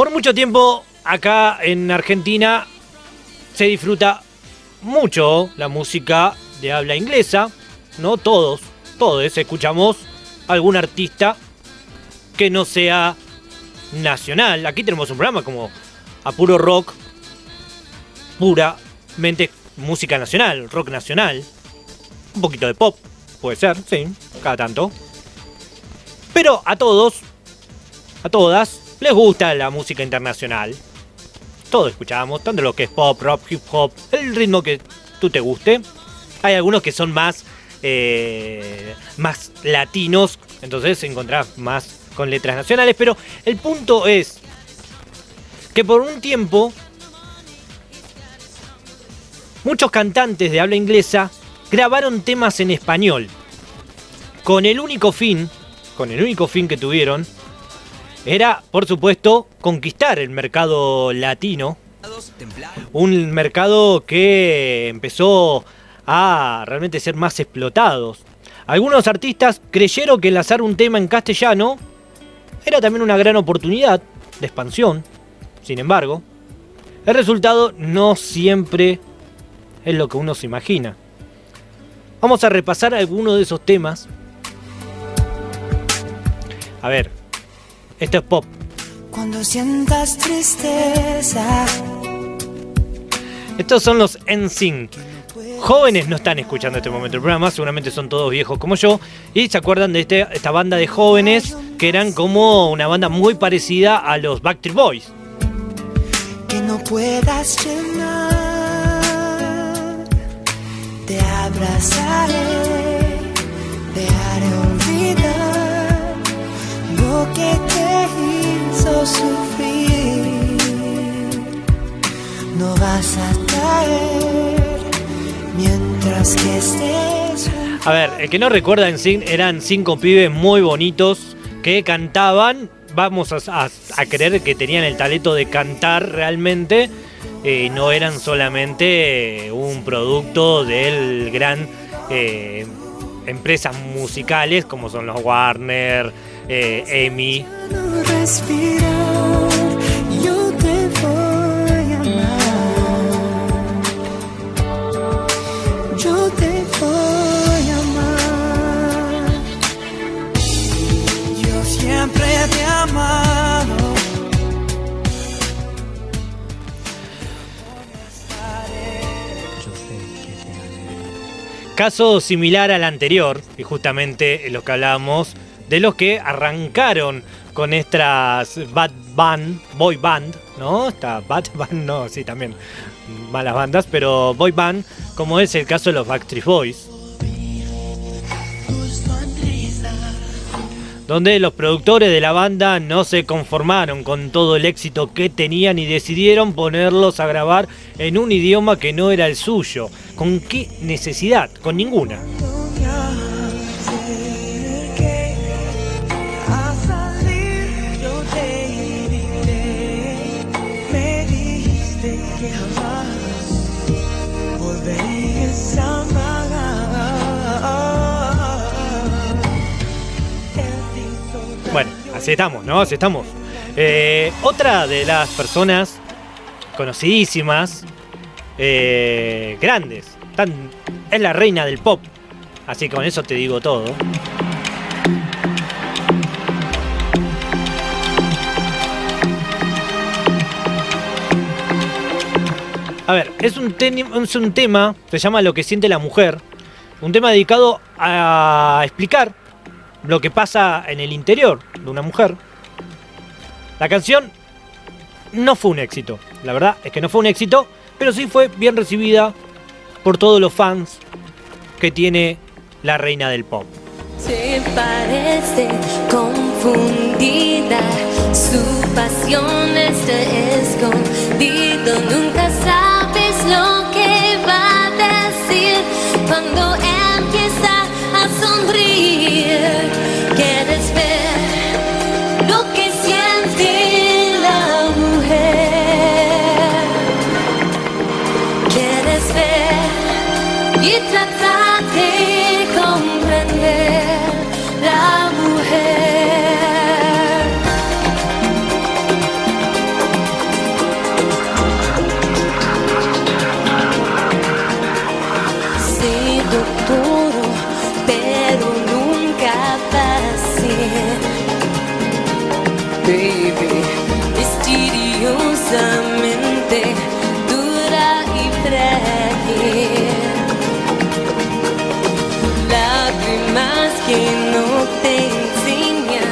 Por mucho tiempo acá en Argentina se disfruta mucho la música de habla inglesa, ¿no? Todos, todos escuchamos algún artista que no sea nacional. Aquí tenemos un programa como a puro rock, puramente música nacional, rock nacional, un poquito de pop, puede ser, sí, cada tanto. Pero a todos, a todas, les gusta la música internacional. Todos escuchamos, tanto lo que es pop, rock, hip hop, el ritmo que tú te guste. Hay algunos que son más, eh, más latinos, entonces encontrás más con letras nacionales, pero el punto es que por un tiempo muchos cantantes de habla inglesa grabaron temas en español, con el único fin, con el único fin que tuvieron, era, por supuesto, conquistar el mercado latino. Un mercado que empezó a realmente ser más explotado. Algunos artistas creyeron que enlazar un tema en castellano era también una gran oportunidad de expansión. Sin embargo, el resultado no siempre es lo que uno se imagina. Vamos a repasar algunos de esos temas. A ver, esto es pop. Cuando sientas tristeza. Estos son los NSYNC. Jóvenes no están escuchando este momento el programa, seguramente son todos viejos como yo. Y se acuerdan de este, esta banda de jóvenes que eran como una banda muy parecida a los Backstreet Boys. Que no puedas llenar, te abrazaré, te haré A ver, el que no recuerda eran cinco pibes muy bonitos que cantaban. Vamos a creer que tenían el talento de cantar realmente. eh, no eran solamente eh, un producto del gran eh, empresas musicales como son los Warner, eh, EMI. Caso similar al anterior, y justamente los que hablábamos de los que arrancaron con estas bad band, boy band, ¿no? Esta bad band, no, sí, también malas bandas, pero boy band, como es el caso de los Backstreet Boys. Donde los productores de la banda no se conformaron con todo el éxito que tenían y decidieron ponerlos a grabar en un idioma que no era el suyo. ¿Con qué necesidad? Con ninguna. Así estamos, ¿no? Así estamos. Eh, otra de las personas conocidísimas, eh, grandes, tan, es la reina del pop. Así que con eso te digo todo. A ver, es un, teni- es un tema, se llama Lo que siente la mujer. Un tema dedicado a explicar lo que pasa en el interior de una mujer. La canción no fue un éxito, la verdad es que no fue un éxito, pero sí fue bien recibida por todos los fans que tiene la reina del pop. Te parece confundida, su pasión está escondido, nunca sabes lo que va a decir cuando empieza sonreer baby, misteriosamente dura y frágil. Lágrimas que no te enseña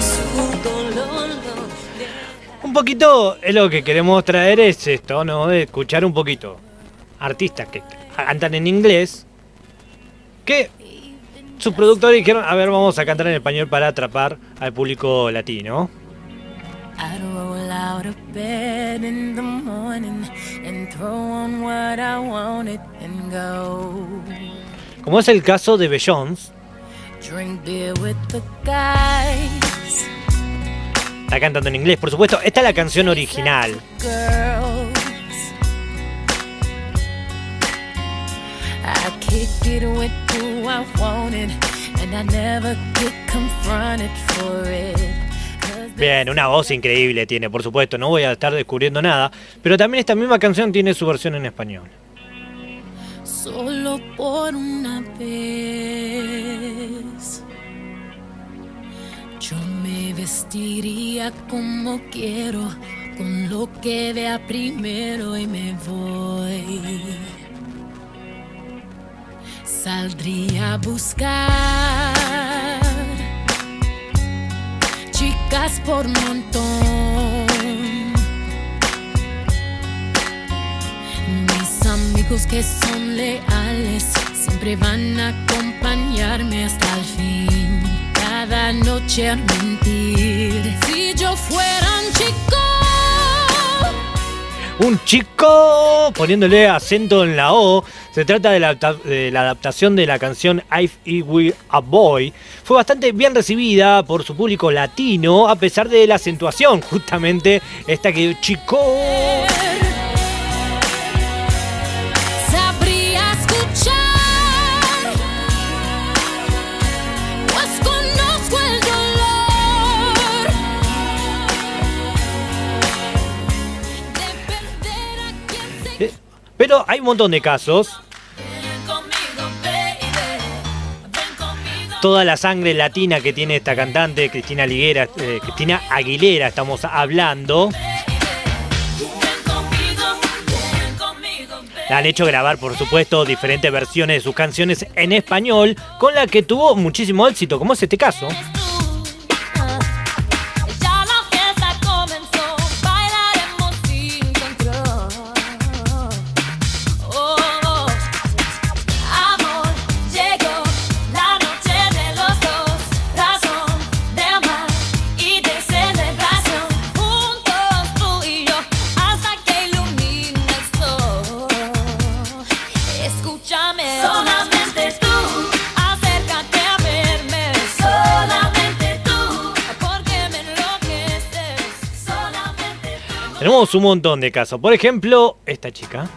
su dolor. no deja- Un poquito es lo que queremos traer es esto, ¿no? De escuchar un poquito artistas que cantan en inglés que sus productores dijeron, a ver, vamos a cantar en español para atrapar al público latino. I'd roll out of bed in the morning and throw on what I wanted and go. Como es el caso de Beyoncé, Drink beer with the guys, está cantando en inglés, por supuesto. Esta es la canción original. girls. I kick it with who I wanted, and I never get confronted for it. Bien, una voz increíble tiene, por supuesto, no voy a estar descubriendo nada, pero también esta misma canción tiene su versión en español. solo por una vez. Yo me vestiría como quiero, con lo que vea primero y me voy. Saldría a buscar por montón. Mis amigos que son leales siempre van a acompañarme hasta el fin. Cada noche a mentir. Si yo fuera un chico, Un chico poniéndole acento en la O. Se trata de la, adaptación de la canción If I Were a Boy. Fue bastante bien recibida por su público latino, a pesar de la acentuación, justamente esta que chico. Pero hay un montón de casos. Toda la sangre latina que tiene esta cantante, Cristina Aguilera, eh, Cristina Aguilera, estamos hablando. La han hecho grabar, por supuesto, diferentes versiones de sus canciones en español, con la que tuvo muchísimo éxito, como es este caso. Tenemos un montón de casos. Por ejemplo, esta chica.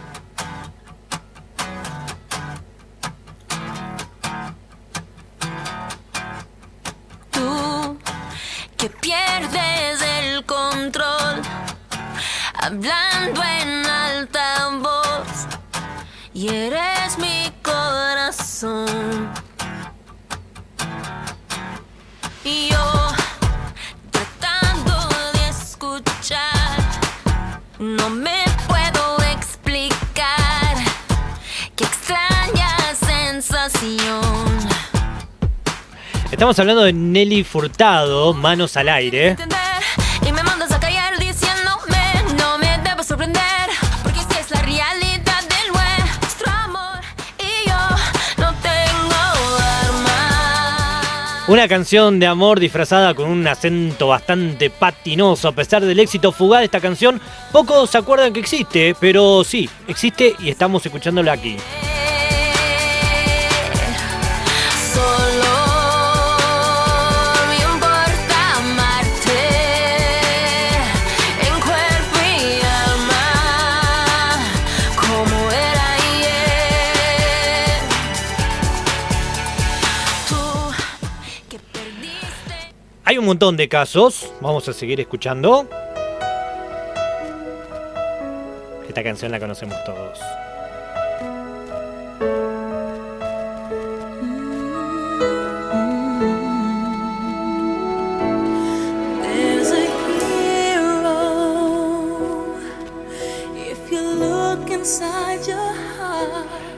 Tú que pierdes el control, hablando en alta voz, y eres Estamos hablando de Nelly Furtado, Manos al Aire. entender y me mandas a callar diciéndome no me debo sorprender porque si es la realidad de nuestro amor y yo no tengo armas Una canción de amor disfrazada con un acento bastante patinoso. A pesar del éxito fugaz de esta canción, pocos se acuerdan que existe, pero sí, existe y estamos escuchándola aquí. Un montón de casos, vamos a seguir escuchando. Esta canción la conocemos todos.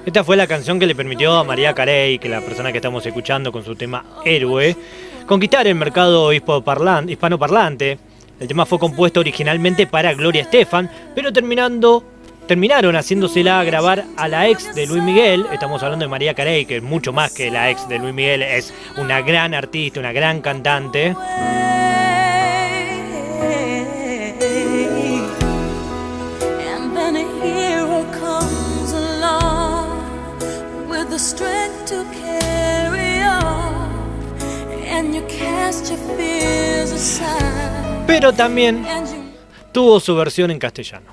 Esta fue la canción que le permitió a María Carey, que la persona que estamos escuchando con su tema Héroe, conquistar el mercado hispanoparlante. El tema fue compuesto originalmente para Gloria Estefan, pero terminando, terminaron haciéndosela grabar a la ex de Luis Miguel. Estamos hablando de María Carey, que es mucho más que la ex de Luis Miguel, es una gran artista, una gran cantante. Pero también tuvo su versión en castellano.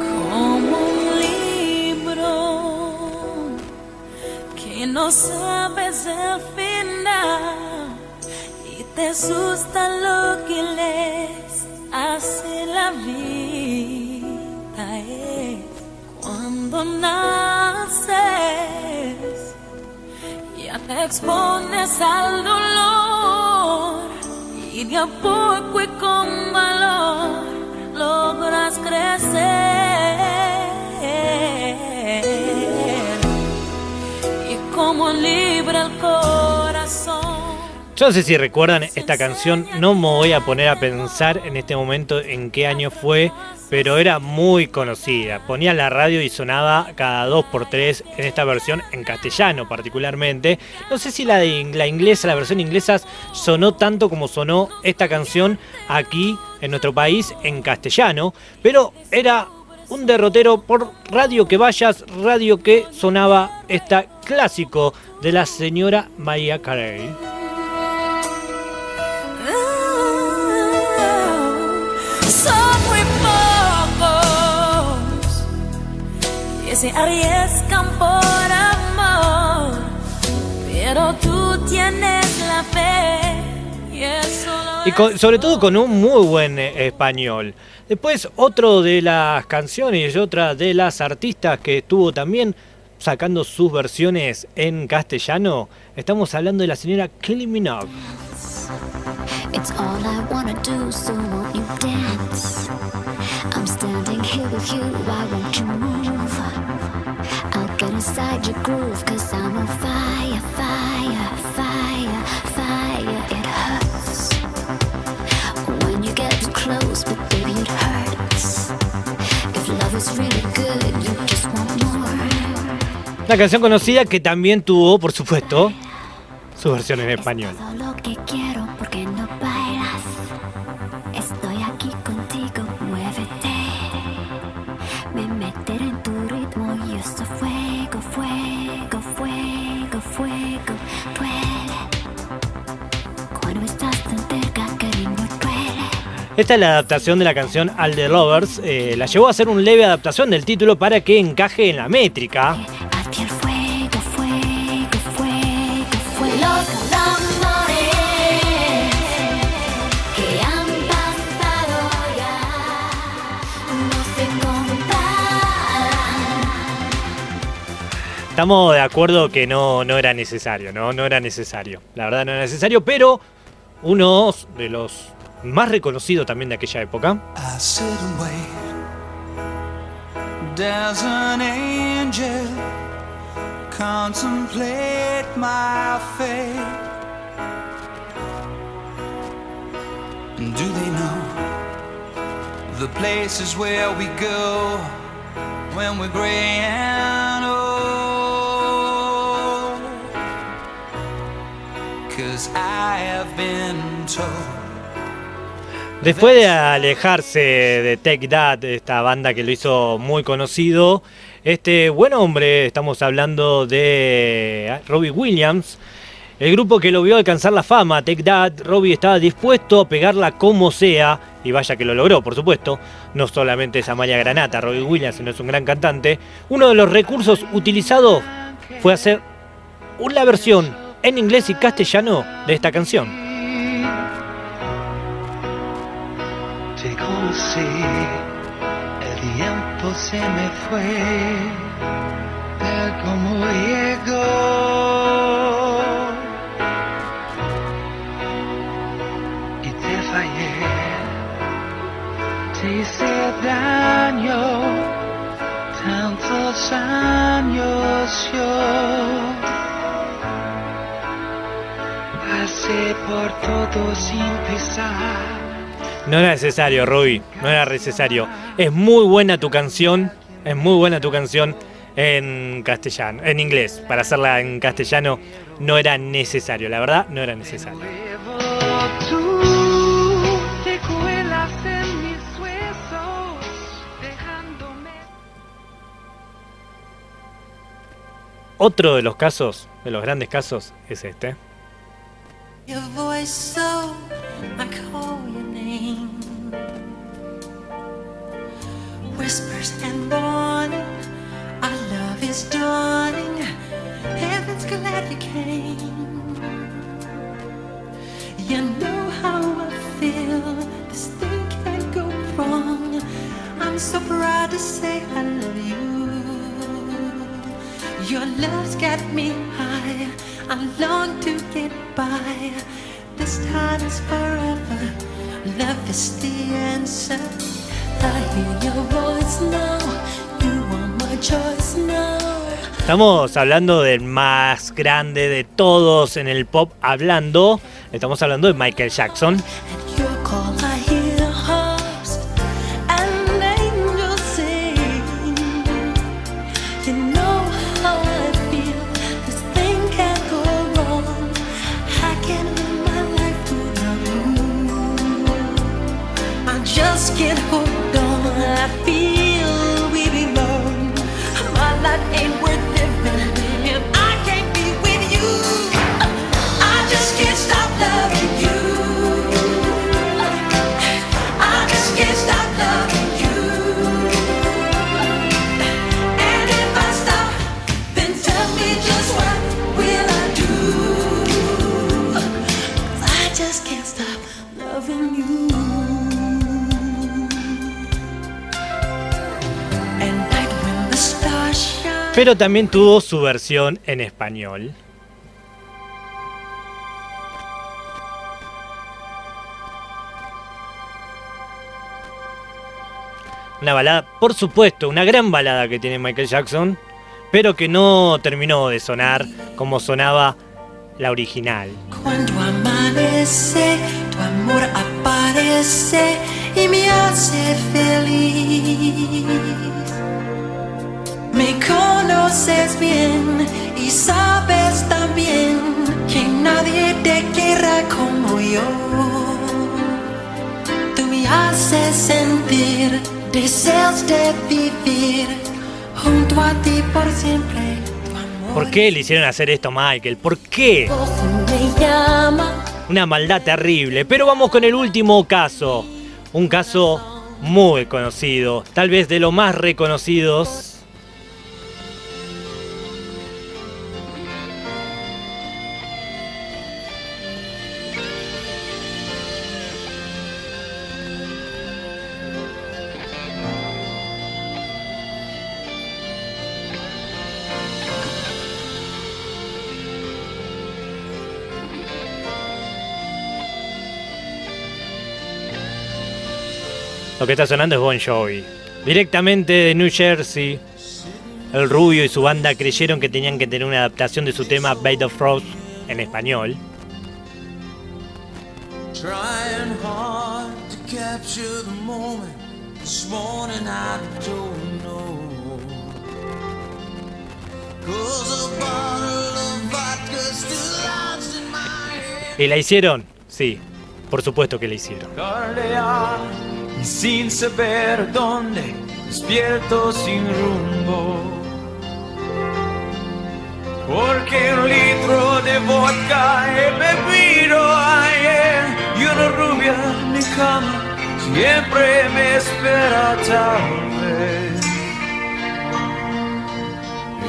como un libro que no sabes el final y te asusta lo que les hace la vida es cuando naces ya te expones al dolor y de a poco y con valor logras crecer Yo no sé si recuerdan esta canción, no me voy a poner a pensar en este momento en qué año fue, pero era muy conocida. Ponía la radio y sonaba cada dos por tres en esta versión, en castellano particularmente. No sé si la de la inglesa, la versión inglesa, sonó tanto como sonó esta canción aquí en nuestro país en castellano, pero era un derrotero por radio que vayas, radio que sonaba esta clásico de la señora María Carey. Que se arriesgan por amor, pero tú tienes la fe y eso lo Y con- sobre todo con un muy buen eh, español. Después, otro de las canciones y otra de las artistas que estuvo también sacando sus versiones en castellano, estamos hablando de la señora Kylie Minogue. It's all I wanna do, so won't you dance? I'm standing here with you, why won't Una canción conocida que también tuvo, por supuesto, su versión en español. Esta es la adaptación de la canción All the Lovers. eh, la llevó a hacer un leve adaptación del título para que encaje en la métrica. Estamos de acuerdo que no, no era necesario, ¿no? No era necesario. La verdad no era necesario, pero uno de los más reconocidos también de aquella época. Do they know the places where we go when we're gray and old? Cause I have been told. Después de alejarse de Take That, esta banda que lo hizo muy conocido, este buen hombre, estamos hablando de Robbie Williams, el grupo que lo vio alcanzar la fama, Take That, Robbie estaba dispuesto a pegarla como sea, y vaya que lo logró, por supuesto, no solamente es Amalia Granata, Robbie Williams, sino es un gran cantante, uno de los recursos utilizados fue hacer una versión en inglés y castellano de esta canción. sé, el tiempo se me fue, tal como llegó. Y te fallé, te hice daño, tantos años yo. Pasé por todo sin pisar no era necesario, Ruby, no era necesario. Es muy buena tu canción, es muy buena tu canción en castellano, en inglés. Para hacerla en castellano no era necesario, la verdad no era necesario. Otro de los casos, de los grandes casos, es este. Whispers and warning Our love is dawning Heaven's glad you came You know how I feel This thing can't go wrong I'm so proud to say I love you Your love's got me high. I long to get by. This time is forever. Love is the answer. Estamos hablando del más grande de todos en el pop hablando. Estamos hablando de Michael Jackson. Pero también tuvo su versión en español. Una balada, por supuesto, una gran balada que tiene Michael Jackson, pero que no terminó de sonar como sonaba la original. Cuando amanece, tu amor aparece y me hace feliz. Bien y sabes también que nadie te quiera como yo. Tú me haces sentir deseos de vivir junto a ti por siempre. ¿Por qué le hicieron hacer esto, Michael? ¿Por qué? Una maldad terrible. Pero vamos con el último caso. Un caso muy conocido. Tal vez de los más reconocidos. Lo que está sonando es Bon Jovi. Directamente de New Jersey, el rubio y su banda creyeron que tenían que tener una adaptación de su tema Bait of Frost en español. ¿Y la hicieron? Sí, por supuesto que la hicieron. Y sin saber dónde, despierto sin rumbo. Porque un litro de vodka he bebido ayer y una rubia en mi cama siempre me espera tal vez.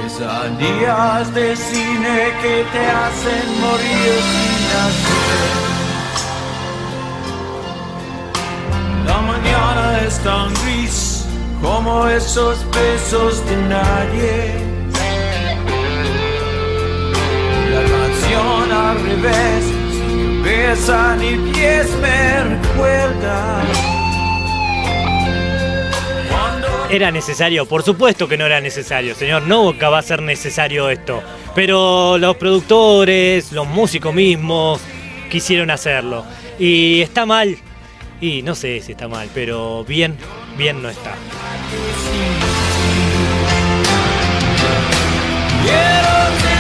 Es a días de cine que te hacen morir sin hacer. ¿Era necesario? Por supuesto que no era necesario, señor. Nunca va a ser necesario esto. Pero los productores, los músicos mismos, quisieron hacerlo. Y está mal. Y no sé si está mal, pero bien, bien no está.